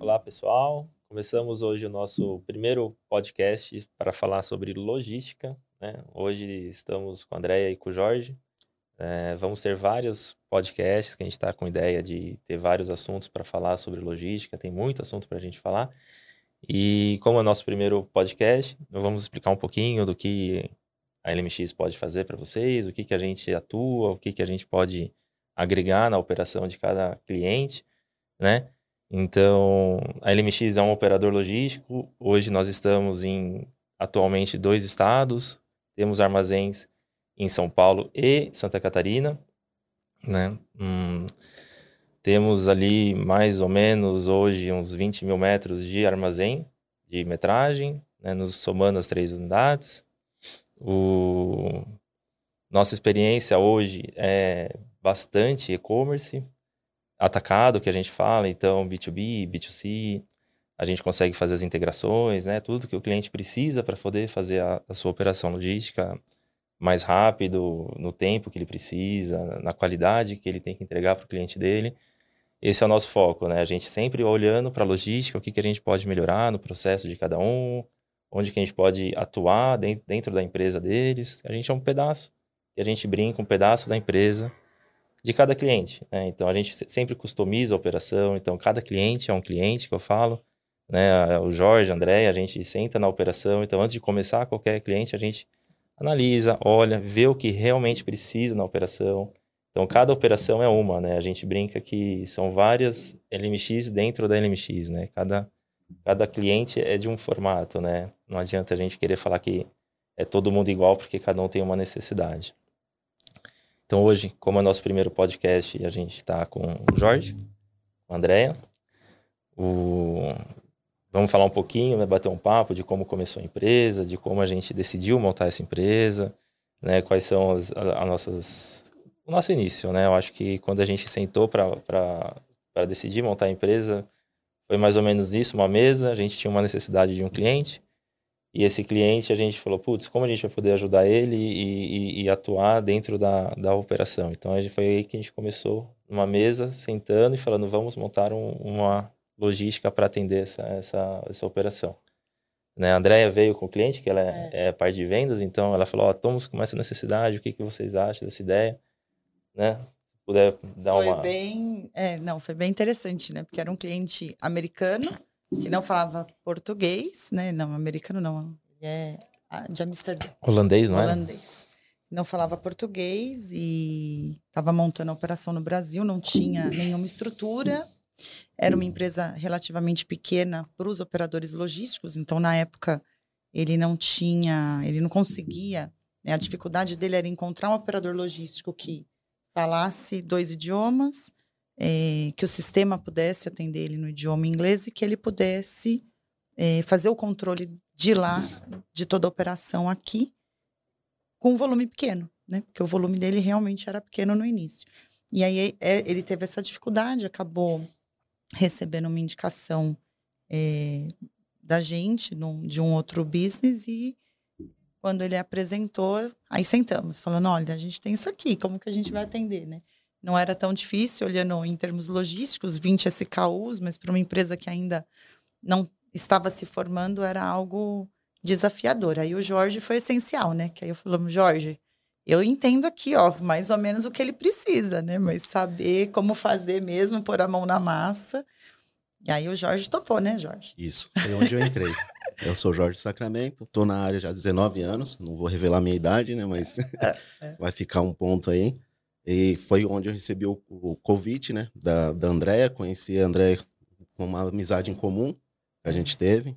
Olá, pessoal. Começamos hoje o nosso primeiro podcast para falar sobre logística. Né? Hoje estamos com a Andréia e com o Jorge. É, vamos ter vários podcasts que a gente está com ideia de ter vários assuntos para falar sobre logística. Tem muito assunto para a gente falar. E como é o nosso primeiro podcast, vamos explicar um pouquinho do que a LMX pode fazer para vocês, o que, que a gente atua, o que, que a gente pode agregar na operação de cada cliente, né? Então, a LMX é um operador logístico. Hoje nós estamos em atualmente dois estados. Temos armazéns em São Paulo e Santa Catarina, né? Hum, temos ali mais ou menos hoje uns 20 mil metros de armazém de metragem, né? nos somando as três unidades. O... Nossa experiência hoje é bastante e-commerce, atacado que a gente fala, então B2B, B2C, a gente consegue fazer as integrações, né? Tudo que o cliente precisa para poder fazer a, a, sua operação logística mais rápido, no tempo que ele precisa, na qualidade que ele tem que entregar para o cliente dele. Esse é o nosso foco, né? A gente sempre olhando para a logística, o que, que a gente pode melhorar no processo de cada um, onde que a gente pode atuar dentro da empresa deles. A gente é um pedaço, e a gente brinca um pedaço da empresa de cada cliente. Né? Então a gente sempre customiza a operação. Então cada cliente é um cliente que eu falo. Né? O Jorge, a André, a gente senta na operação. Então antes de começar qualquer cliente, a gente analisa, olha, vê o que realmente precisa na operação. Então cada operação é uma, né? A gente brinca que são várias LMX dentro da LMX, né? Cada cada cliente é de um formato, né? Não adianta a gente querer falar que é todo mundo igual porque cada um tem uma necessidade. Então hoje, como é nosso primeiro podcast, a gente está com o Jorge, com a Andrea. O... Vamos falar um pouquinho, né, bater um papo de como começou a empresa, de como a gente decidiu montar essa empresa, né, quais são as, as nossas... o nosso início, né? Eu acho que quando a gente sentou para decidir montar a empresa, foi mais ou menos isso, uma mesa, a gente tinha uma necessidade de um cliente, e esse cliente, a gente falou, putz, como a gente vai poder ajudar ele e, e, e atuar dentro da, da operação? Então, a gente, foi aí que a gente começou numa mesa, sentando e falando, vamos montar um, uma logística para atender essa, essa, essa operação. Né? A Andrea veio com o cliente, que ela é, é. é parte de vendas, então ela falou, ó, oh, estamos com essa necessidade, o que, que vocês acham dessa ideia? Né? Se puder dar foi uma... Foi bem... É, não, foi bem interessante, né? Porque era um cliente americano, que não falava português, né? Não, americano não. É de Amsterdã. Holandês, não é? Holandês. Não falava português e estava montando a operação no Brasil, não tinha nenhuma estrutura. Era uma empresa relativamente pequena para os operadores logísticos, então na época ele não tinha, ele não conseguia. Né? A dificuldade dele era encontrar um operador logístico que falasse dois idiomas, é, que o sistema pudesse atender ele no idioma inglês e que ele pudesse é, fazer o controle de lá, de toda a operação aqui, com um volume pequeno, né? Porque o volume dele realmente era pequeno no início. E aí é, ele teve essa dificuldade, acabou recebendo uma indicação é, da gente num, de um outro business e quando ele apresentou, aí sentamos, falando, olha, a gente tem isso aqui, como que a gente vai atender, né? Não era tão difícil, olhando em termos logísticos, 20 SKUs, mas para uma empresa que ainda não estava se formando, era algo desafiador. Aí o Jorge foi essencial, né? Que aí eu falei, Jorge, eu entendo aqui, ó, mais ou menos o que ele precisa, né? Mas saber como fazer mesmo, pôr a mão na massa. E aí o Jorge topou, né, Jorge? Isso, foi onde eu entrei. eu sou Jorge Sacramento, estou na área já há 19 anos, não vou revelar minha idade, né? Mas é, é. vai ficar um ponto aí. E foi onde eu recebi o, o convite, né, da, da Andréia. Conheci a Andréia com uma amizade em comum que a gente teve.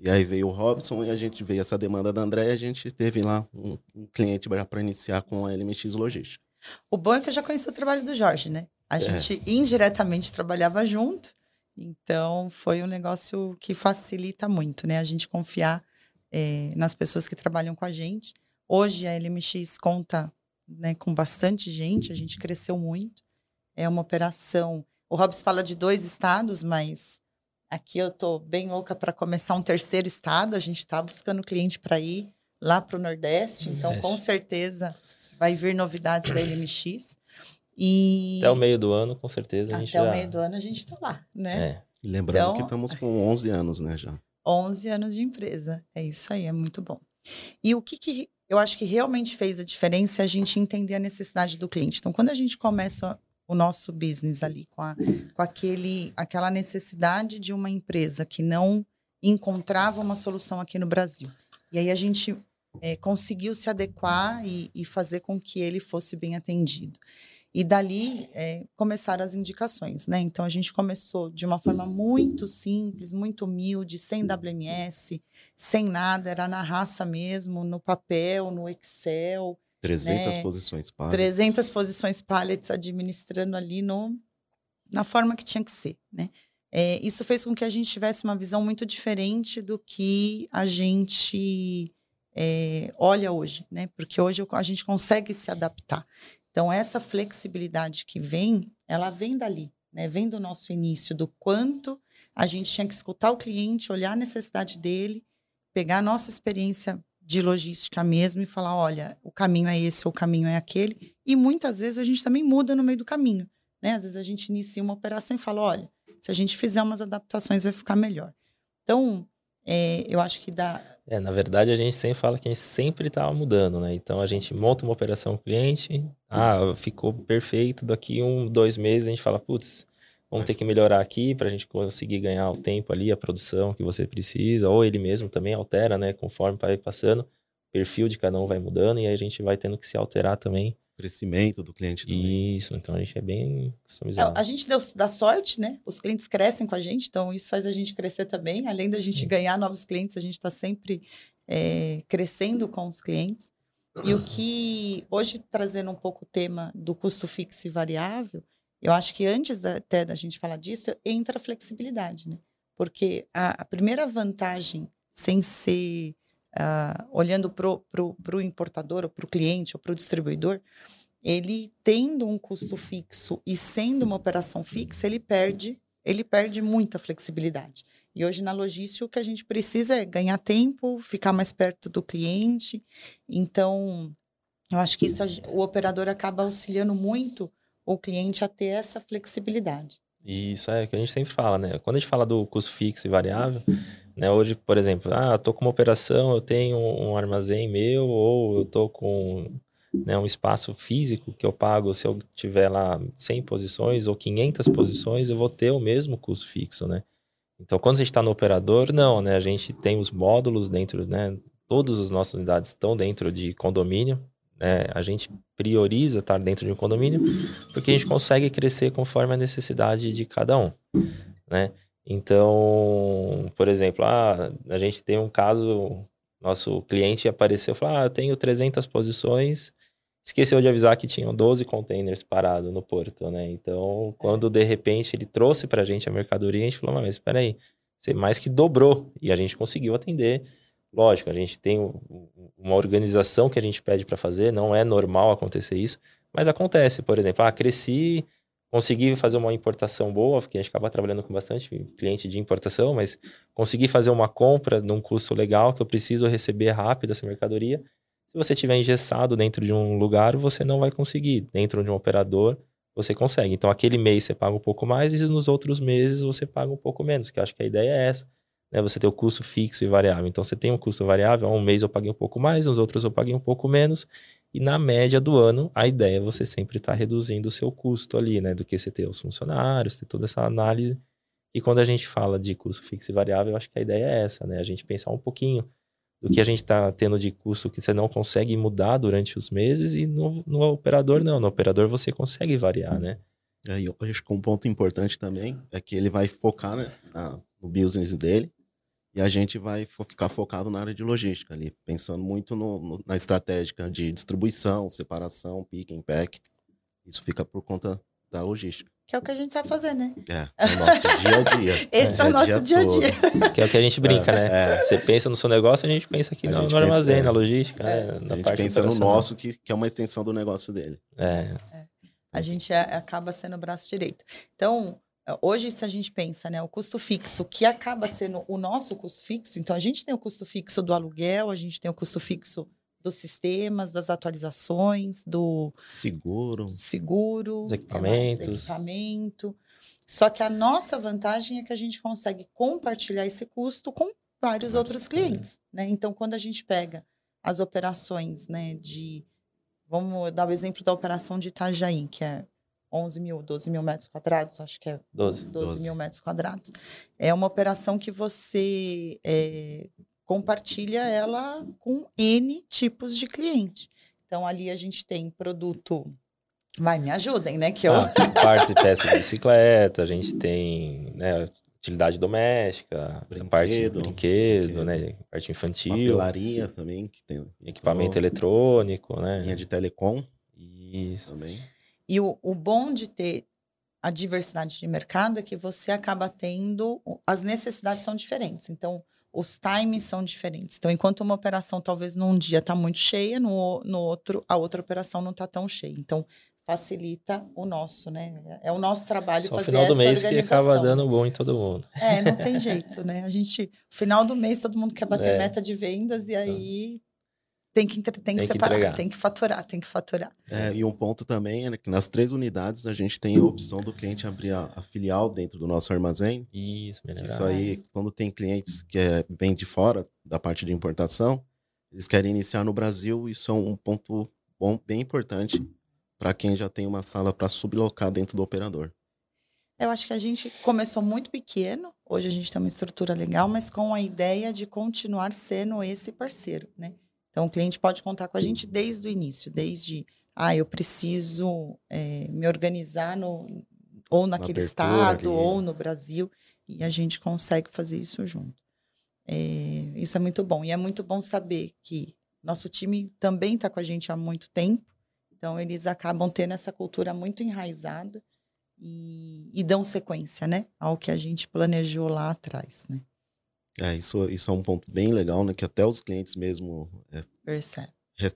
E aí veio o Robson e a gente veio essa demanda da Andréia e a gente teve lá um, um cliente para iniciar com a LMX Logística. O bom é que eu já conheci o trabalho do Jorge, né? A é. gente indiretamente trabalhava junto, então foi um negócio que facilita muito, né? A gente confiar é, nas pessoas que trabalham com a gente. Hoje a LMX conta né, com bastante gente, a gente cresceu muito. É uma operação. O Robson fala de dois estados, mas aqui eu estou bem louca para começar um terceiro estado. A gente está buscando cliente para ir lá para o Nordeste, então com certeza vai vir novidades da LMX. E... Até o meio do ano, com certeza. Até o meio do ano a gente está lá, né? É. Lembrando então, que estamos com 11 anos, né, já. 11 anos de empresa. É isso aí, é muito bom. E o que, que eu acho que realmente fez a diferença a gente entender a necessidade do cliente. Então, quando a gente começa o nosso business ali com, a, com aquele, aquela necessidade de uma empresa que não encontrava uma solução aqui no Brasil. E aí a gente é, conseguiu se adequar e, e, fazer com que ele fosse bem atendido. E dali é, começaram as indicações, né? Então a gente começou de uma forma muito simples, muito humilde, sem WMS, sem nada, era na raça mesmo, no papel, no Excel. 300 né? posições pallets. 300 posições pallets administrando ali no, na forma que tinha que ser, né? É, isso fez com que a gente tivesse uma visão muito diferente do que a gente é, olha hoje, né? Porque hoje a gente consegue se adaptar. Então, essa flexibilidade que vem, ela vem dali, né? Vem do nosso início, do quanto a gente tinha que escutar o cliente, olhar a necessidade dele, pegar a nossa experiência de logística mesmo e falar, olha, o caminho é esse, ou o caminho é aquele. E muitas vezes a gente também muda no meio do caminho, né? Às vezes a gente inicia uma operação e fala, olha, se a gente fizer umas adaptações vai ficar melhor. Então, é, eu acho que dá é, na verdade, a gente sempre fala que a gente sempre estava mudando, né? Então, a gente monta uma operação cliente, ah, ficou perfeito, daqui um, dois meses a gente fala, putz, vamos ter que melhorar aqui para a gente conseguir ganhar o tempo ali, a produção que você precisa, ou ele mesmo também altera, né? Conforme vai passando, o perfil de cada um vai mudando e aí a gente vai tendo que se alterar também crescimento do cliente também. Isso, então a gente é bem customizado. A, gente deu, dá sorte, né? Os clientes crescem com a gente, então isso faz a gente crescer também. Além da gente Sim. ganhar novos clientes, a gente está sempre é, crescendo com os clientes. E o que, hoje, trazendo um pouco o tema do custo fixo e variável, eu acho que antes da, até da gente falar disso, entra a flexibilidade, né? Porque a, a primeira vantagem, sem ser uh, olhando para o importador, ou para o cliente, ou para o distribuidor, ele tendo um custo fixo e sendo uma operação fixa, ele perde, ele perde muita flexibilidade. E hoje na logística o que a gente precisa é ganhar tempo, ficar mais perto do cliente. Então, eu acho que isso o operador acaba auxiliando muito o cliente a ter essa flexibilidade. Isso é o que a gente sempre fala, né? Quando a gente fala do custo fixo e variável, né? Hoje, por exemplo, ah, tô com uma operação, eu tenho um armazém meu, ou eu tô com né, um espaço físico que eu pago, se eu tiver lá 100 posições ou 500 posições, eu vou ter o mesmo custo fixo, né? Então, quando a gente está no operador, não, né? A gente tem os módulos dentro, né? Todas as nossas unidades estão dentro de condomínio, né? A gente prioriza estar dentro de um condomínio porque a gente consegue crescer conforme a necessidade de cada um, né? Então, por exemplo, ah, a gente tem um caso, nosso cliente apareceu e falou: ah, eu tenho 300 posições, esqueceu de avisar que tinham 12 containers parados no porto, né? Então, quando de repente ele trouxe para a gente a mercadoria, a gente falou: mas espera aí, você mais que dobrou. E a gente conseguiu atender. Lógico, a gente tem uma organização que a gente pede para fazer, não é normal acontecer isso, mas acontece. Por exemplo, ah, cresci consegui fazer uma importação boa, porque a gente acaba trabalhando com bastante cliente de importação, mas consegui fazer uma compra num custo legal que eu preciso receber rápido essa mercadoria. Se você estiver engessado dentro de um lugar, você não vai conseguir. Dentro de um operador, você consegue. Então, aquele mês você paga um pouco mais e nos outros meses você paga um pouco menos, que acho que a ideia é essa. Né? Você ter o custo fixo e variável. Então, você tem um custo variável, um mês eu paguei um pouco mais, nos outros eu paguei um pouco menos, e na média do ano, a ideia é você sempre estar tá reduzindo o seu custo ali, né? Do que você ter os funcionários, ter toda essa análise. E quando a gente fala de custo fixo e variável, eu acho que a ideia é essa, né? A gente pensar um pouquinho do que a gente está tendo de custo que você não consegue mudar durante os meses e no, no operador não. No operador você consegue variar, né? É, eu acho que um ponto importante também é que ele vai focar né, na, no business dele e a gente vai ficar focado na área de logística ali, pensando muito no, no, na estratégia de distribuição, separação, pick and pack. Isso fica por conta da logística. Que é o que a gente sabe fazer, né? É, é o nosso dia a dia. Esse é, é o nosso dia a dia. Que é o que a gente brinca, é, né? É. Você pensa no seu negócio, a gente pensa aqui no, no armazém, pensa, na logística, né? Na a gente pensa no nosso, que, que é uma extensão do negócio dele. É. A gente acaba sendo o braço direito. Então, Hoje, se a gente pensa, né, o custo fixo, que acaba sendo o nosso custo fixo, então a gente tem o custo fixo do aluguel, a gente tem o custo fixo dos sistemas, das atualizações, do seguro, seguro, Os equipamentos, equipamento. Só que a nossa vantagem é que a gente consegue compartilhar esse custo com vários outros clientes, né? Então, quando a gente pega as operações, né, de vamos dar o exemplo da operação de Itajaí, que é 11 mil, 12 mil metros quadrados, acho que é 12, 12, 12. mil metros quadrados. É uma operação que você é, compartilha ela com N tipos de cliente. Então, ali a gente tem produto Vai, me ajudem, né? Que eu... Ah, partes e peças de bicicleta, a gente tem né, utilidade doméstica, brinquedo, parte brinquedo, brinquedo, né? Parte infantil. Papelaria também, que tem. Equipamento então, eletrônico, né? Linha de telecom. Isso. Também. E o, o bom de ter a diversidade de mercado é que você acaba tendo. As necessidades são diferentes. Então, os times são diferentes. Então, enquanto uma operação talvez num dia está muito cheia, no, no outro, a outra operação não está tão cheia. Então, facilita o nosso, né? É o nosso trabalho Só fazer final do mês que acaba dando bom em todo mundo. É, não tem jeito, né? A gente, final do mês, todo mundo quer bater é. meta de vendas e aí tem que, tem que, tem separar, que tem que faturar, tem que faturar. É, e um ponto também é que nas três unidades a gente tem a opção do cliente abrir a, a filial dentro do nosso armazém. Isso, melhor. Isso aí, quando tem clientes que é, vêm de fora da parte de importação, eles querem iniciar no Brasil, isso é um ponto bom, bem importante para quem já tem uma sala para sublocar dentro do operador? Eu acho que a gente começou muito pequeno, hoje a gente tem uma estrutura legal, mas com a ideia de continuar sendo esse parceiro, né? Então o cliente pode contar com a gente desde o início, desde ah, eu preciso é, me organizar no, ou naquele estado ali. ou no Brasil e a gente consegue fazer isso junto. É, isso é muito bom e é muito bom saber que nosso time também está com a gente há muito tempo então, eles acabam tendo essa cultura muito enraizada e, e, dão sequência, né? Ao que a gente planejou lá atrás, né? É, isso, isso é um ponto bem legal, né? Que até os clientes mesmo... É, Percebe.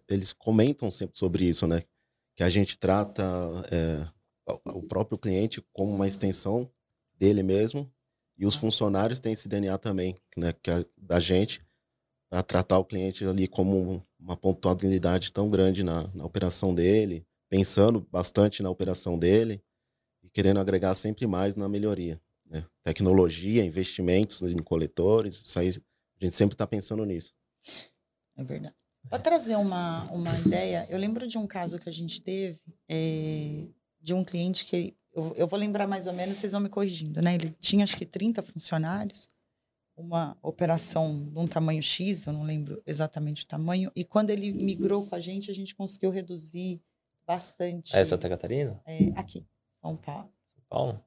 Eles comentam sempre sobre isso, né? Que a gente trata é, o próprio cliente como uma extensão dele mesmo e os funcionários têm esse DNA também, né? Que é da gente a tratar o cliente ali como uma pontualidade tão grande na, na operação dele, pensando bastante na operação dele e querendo agregar sempre mais na melhoria. Né? Tecnologia, investimentos em coletores, isso aí, a gente sempre está pensando nisso. É verdade. Para trazer uma, uma ideia, eu lembro de um caso que a gente teve é, de um cliente que eu, eu vou lembrar mais ou menos, vocês vão me corrigindo, né? Ele tinha acho que 30 funcionários uma operação de um tamanho X, eu não lembro exatamente o tamanho, e quando ele migrou com a gente, a gente conseguiu reduzir bastante. É Santa Catarina? É, aqui, São Paulo. São Paulo?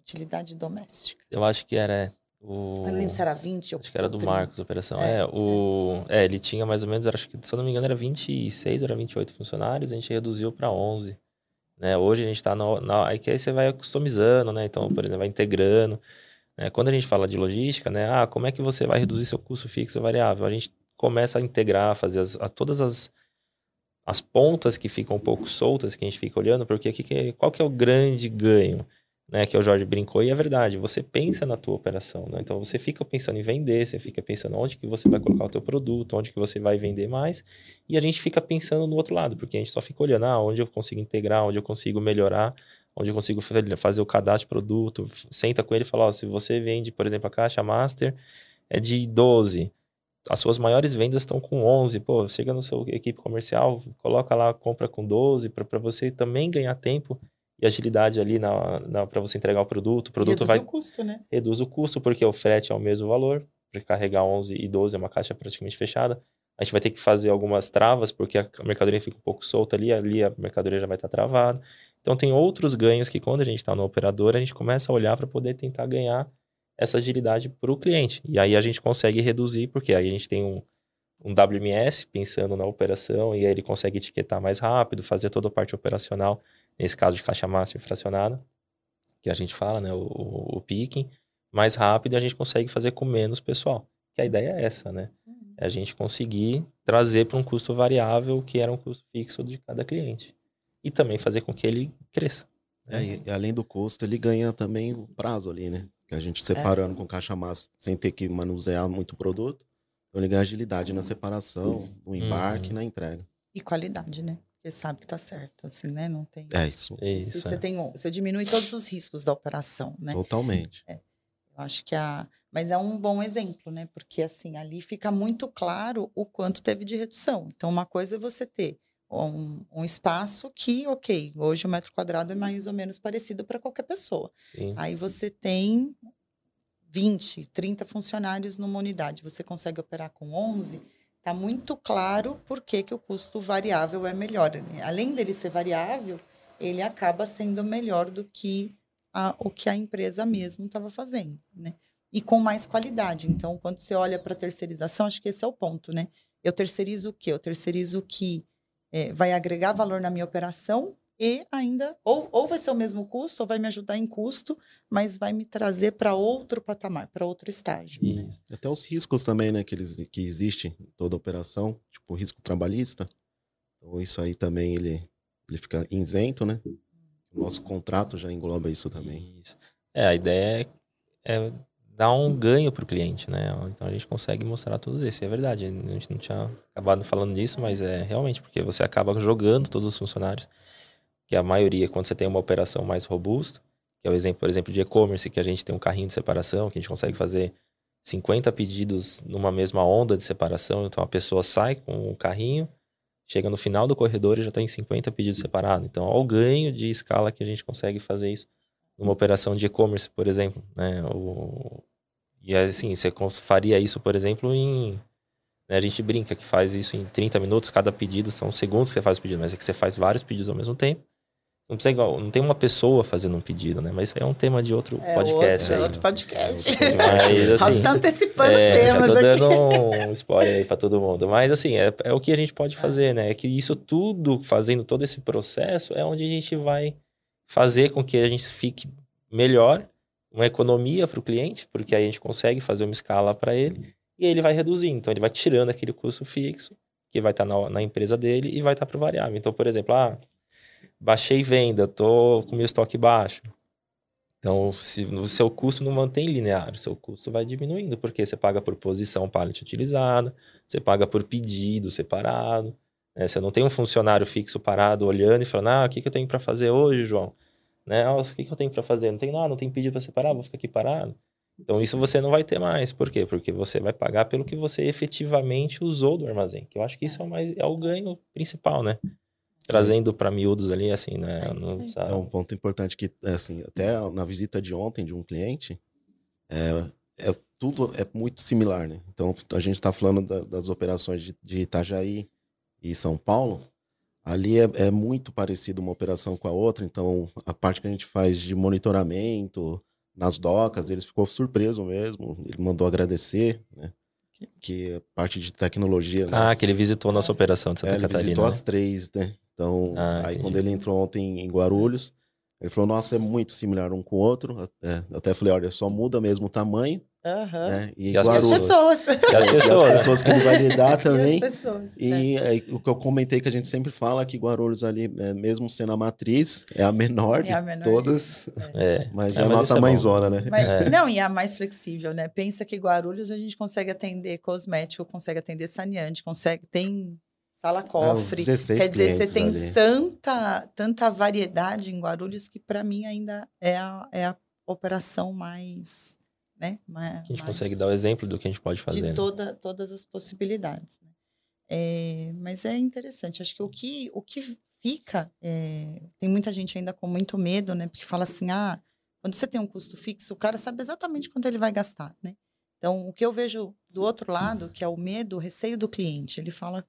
Utilidade doméstica. Eu acho que era o... Eu não lembro se era 20 ou Acho que era do 30. Marcos a operação. É, é, o... é, ele tinha mais ou menos, acho que, se eu não me engano, era 26 ou era 28 funcionários, a gente reduziu para 11. Né? Hoje a gente está na, na... Aí que aí você vai customizando, né? Então, por exemplo, vai integrando. Né? Quando a gente fala de logística, né? Ah, como é que você vai reduzir seu custo fixo e variável? A gente começa a integrar, fazer as, a, todas as, as pontas que ficam um pouco soltas, que a gente fica olhando, porque aqui, que, qual que é o grande ganho? Né, que o Jorge brincou, e é verdade, você pensa na tua operação, né? Então você fica pensando em vender, você fica pensando onde que você vai colocar o teu produto, onde que você vai vender mais, e a gente fica pensando no outro lado, porque a gente só fica olhando, ah, onde eu consigo integrar, onde eu consigo melhorar, onde eu consigo fazer o cadastro de produto, senta com ele e fala, se você vende, por exemplo, a caixa master é de 12, as suas maiores vendas estão com 11, pô, chega no seu equipe comercial, coloca lá, compra com 12, para você também ganhar tempo e agilidade ali na, na para você entregar o produto. O produto reduz vai... o custo, né? Reduz o custo, porque o frete é o mesmo valor, para carregar 11 e 12 é uma caixa praticamente fechada. A gente vai ter que fazer algumas travas, porque a mercadoria fica um pouco solta ali, ali a mercadoria já vai estar travada. Então, tem outros ganhos que, quando a gente está no operador, a gente começa a olhar para poder tentar ganhar essa agilidade para o cliente. E aí a gente consegue reduzir, porque aí a gente tem um, um WMS pensando na operação, e aí ele consegue etiquetar mais rápido, fazer toda a parte operacional, nesse caso de caixa master fracionada, que a gente fala, né, o, o, o picking, mais rápido a gente consegue fazer com menos pessoal. Que a ideia é essa, né? Uhum. É a gente conseguir trazer para um custo variável que era um custo fixo de cada cliente e também fazer com que ele cresça. É, e, e, além do custo, ele ganha também o prazo ali, né? Que a gente separando é. com caixa massa sem ter que manusear muito produto. Então ele ganha agilidade na separação, no embarque e uhum. na entrega. E qualidade, né? Porque sabe que tá certo, assim, né? Não tem. É isso. Isso, você é. tem, você diminui todos os riscos da operação, né? Totalmente. Eu acho que a. Mas é um bom exemplo, né? Porque assim, ali fica muito claro o quanto teve de redução. Então, uma coisa é você ter um, um espaço que, ok, hoje o metro quadrado é mais ou menos parecido para qualquer pessoa. Sim. Aí você tem 20, 30 funcionários numa unidade, você consegue operar com 11, está muito claro por que, que o custo variável é melhor. né? Além dele ser variável, ele acaba sendo melhor do que a- o que a empresa mesmo estava fazendo, né? E com mais qualidade. Então, quando você olha para a terceirização, acho que esse é o ponto, né? Eu terceirizo o quê? Eu terceirizo o que eh, vai agregar valor na minha operação e ainda, ou, ou vai ser o mesmo custo, ou vai me ajudar em custo, mas vai me trazer para outro patamar, para outro estágio. né? Até os riscos também, né, que, eles, que existem em toda operação, tipo o risco trabalhista. Então isso aí também ele, ele fica isento, né? O nosso contrato já engloba isso também. Isso. É, a ideia é, é dar um ganho para o cliente, né? Então a gente consegue mostrar tudo isso. É verdade, a gente não tinha acabado falando disso, mas é realmente porque você acaba jogando todos os funcionários, que a maioria, quando você tem uma operação mais robusta, que é o exemplo, por exemplo, de e-commerce, que a gente tem um carrinho de separação, que a gente consegue fazer 50 pedidos numa mesma onda de separação. Então a pessoa sai com o carrinho, chega no final do corredor e já tem 50 pedidos separados. Então, olha o ganho de escala que a gente consegue fazer isso numa operação de e-commerce, por exemplo, né? O... E assim, você faria isso, por exemplo, em né, a gente brinca que faz isso em 30 minutos, cada pedido são segundos que você faz o pedido, mas é que você faz vários pedidos ao mesmo tempo. Não precisa igual, não tem uma pessoa fazendo um pedido, né? Mas isso aí é um tema de outro É podcast outro, aí. outro podcast. Mas Robson assim, está antecipando é, os temas já tô aqui. dando um spoiler aí pra todo mundo. Mas assim, é, é o que a gente pode fazer, né? É que isso tudo, fazendo todo esse processo, é onde a gente vai fazer com que a gente fique melhor, uma economia para o cliente, porque aí a gente consegue fazer uma escala para ele e aí ele vai reduzir. Então ele vai tirando aquele custo fixo que vai estar na, na empresa dele e vai estar para o variável. Então, por exemplo, ah, baixei venda, tô com meu estoque baixo. Então, se o seu custo não mantém linear, o seu custo vai diminuindo, porque você paga por posição pallet utilizada, você paga por pedido separado, né? Você não tem um funcionário fixo parado olhando e falando, ah, o que, que eu tenho para fazer hoje, João? Né? Ah, o que, que eu tenho para fazer? Não tem nada, não tem pedido para separar, vou ficar aqui parado. Então, isso você não vai ter mais. Por quê? Porque você vai pagar pelo que você efetivamente usou do armazém. Que eu acho que isso é o, mais, é o ganho principal, né? Trazendo para miúdos ali, assim, né? É Não É um ponto importante que, assim, até na visita de ontem de um cliente, é, é- tudo é muito similar, né? Então, a gente está falando da- das operações de, de Itajaí e São Paulo. Ali é, é muito parecido uma operação com a outra. Então, a parte que a gente faz de monitoramento nas docas, ele ficou surpreso mesmo. Ele mandou agradecer, né? Que a parte de tecnologia... Ah, nós- que ele visitou nossa operação de Santa é, ele Catarina. visitou né? as três, né? Então, Ah, aí entendi. quando ele entrou ontem em Guarulhos, ele falou, nossa, é muito similar um com o outro. Até, até falei, olha, só muda mesmo o tamanho, né? E as E as Guarulhos. pessoas. E as E as pessoas. pessoas que ele vai lidar E as também. pessoas. é. E aí, o que eu comentei que a gente sempre fala que Guarulhos ali, é, mesmo sendo a matriz, é a menor É a de menor. todas, É. mas É, é a mas nossa é mãezona, né? Mas- É. Não, e é a mais flexível, né? Pensa que Guarulhos a gente consegue atender cosmético, consegue atender saneante, consegue tem sala Ah, cofre. 16 Quer dizer, você tem ali. tanta, tanta variedade em Guarulhos que para mim ainda é a, é a operação mais, né? mais- A gente mais consegue dar o exemplo do que a gente pode fazer. de né? toda, todas as possibilidades. né? É, mas é interessante. Acho que o que, o que fica, é, tem muita gente ainda com muito medo, né? Porque fala assim, ah, quando você tem um custo fixo, o cara sabe exatamente quanto ele vai gastar, né? Então, o que eu vejo do outro lado, que é o medo, o receio do cliente, ele fala,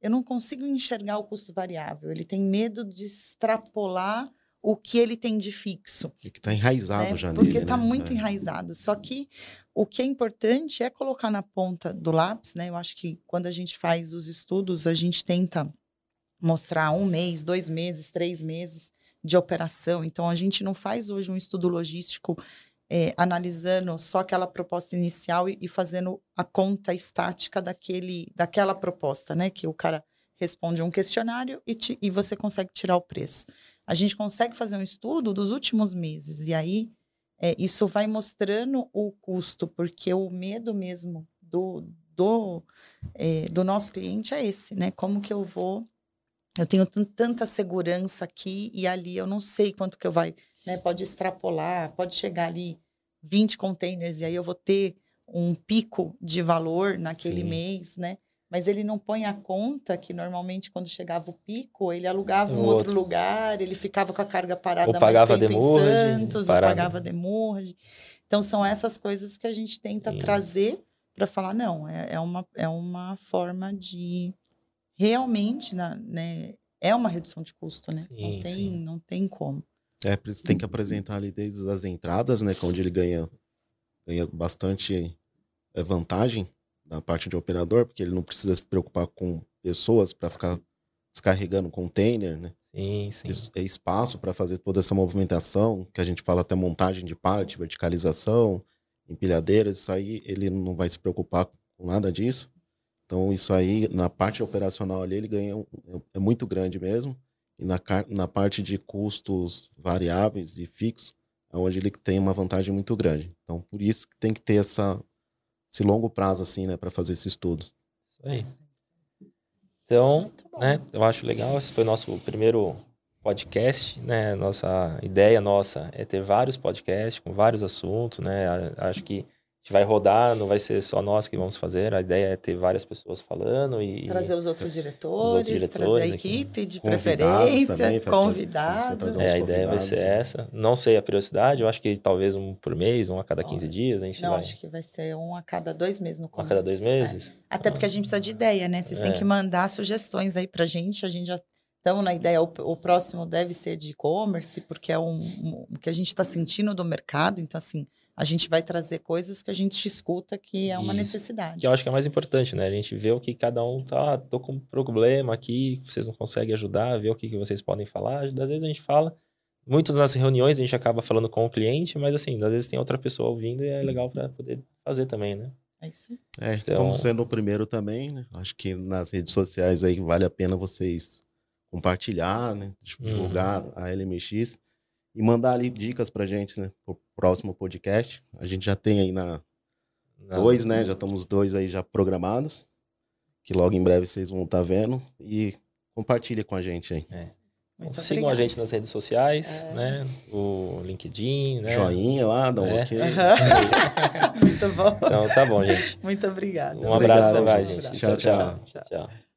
eu não consigo enxergar o custo variável. Ele tem medo de extrapolar o que ele tem de fixo Que tá enraizado né? já Porque nele, está né? muito É. enraizado. Só que o que é importante é colocar na ponta do lápis, né? Eu acho que quando a gente faz os estudos, a gente tenta mostrar um mês, dois meses, três meses de operação. Então, a gente não faz hoje um estudo logístico eh, analisando só aquela proposta inicial e, e fazendo a conta estática daquele, daquela proposta, né? Que o cara responde um questionário e, te- e você consegue tirar o preço. A gente consegue fazer um estudo dos últimos meses e aí é, isso vai mostrando o custo, porque o medo mesmo do, do, é, do nosso cliente é esse, né? Como que eu vou eu tenho tanta segurança aqui e ali, eu não sei quanto que eu vai, né? Pode extrapolar, pode chegar ali 20 containers e aí eu vou ter um pico de valor naquele Sim. mês, né? Mas ele não põe a conta que normalmente quando chegava o pico, ele alugava um outro, outro lugar, ele ficava com a carga parada ou pagava mais tempo demurge, em Santos, ou pagava demurge. Então são essas coisas que a gente tenta Sim. trazer para falar, não, é, é, uma, é uma forma de realmente, né, é uma redução de custo, né? Sim, não, tem, não tem como. É, tem que apresentar ali desde as entradas, né? Onde ele ganha, ganha bastante é, vantagem da parte de operador, porque ele não precisa se preocupar com pessoas para ficar descarregando container, né? Sim, sim. É espaço para fazer toda essa movimentação, que a gente fala até montagem de pallet, verticalização, empilhadeiras, isso aí ele não vai se preocupar com nada disso. Então, isso aí, na parte operacional ali, ele ganha, é muito grande mesmo. E na, na parte de custos variáveis e fixos, é onde ele tem uma vantagem muito grande. Então, por isso que tem que ter essa, esse longo prazo, assim, né, para fazer esse estudo. Isso aí. Então, né, eu acho legal, esse foi o nosso primeiro podcast, né, nossa ideia nossa é ter vários podcasts com vários assuntos, né, acho que gente vai rodar, não vai ser só nós que vamos fazer. A ideia é ter várias pessoas falando e. Trazer os outros diretores, os outros diretores trazer a equipe de preferência, também, convidados. É, a ideia vai ser né? essa. Não sei a periodicidade, eu acho que talvez um por mês, um a cada 15 dias. A gente não, vai... acho que vai ser um a cada dois meses no começo. Um a cada dois meses? É. Até porque a gente precisa de ideia, né? Vocês é. têm que mandar sugestões aí pra gente. A gente já estamos na ideia, o, o, próximo deve ser de e-commerce, porque é um, um, que a gente está sentindo do mercado. Então, assim, a gente vai trazer coisas que a gente escuta que é uma Isso. necessidade. Que eu acho que é mais importante, né? A gente vê o que cada um tá, tô com um problema aqui, vocês não conseguem ajudar, ver o que, que vocês podem falar. Às vezes a gente fala, muitas nas reuniões a gente acaba falando com o cliente, mas assim, às vezes tem outra pessoa ouvindo e é legal para poder fazer também, né? É isso. É, então, como sendo o primeiro também, né? Acho que nas redes sociais aí vale a pena vocês compartilhar, né? Divulgar uhum. a LMX e mandar ali dicas pra gente, né? Pro próximo podcast. A gente já tem aí na Não. dois, né? Já estamos dois aí já programados. Que logo em breve vocês vão estar tá vendo. E compartilha com a gente aí. É. Então, sigam a gente nas redes sociais, é. né? O LinkedIn, né? Joinha lá, dá um é. ok. Muito bom. Então tá bom, gente. Muito obrigada. Um abraço, Obrigado, até mais, gente. tchau. tchau. tchau. tchau.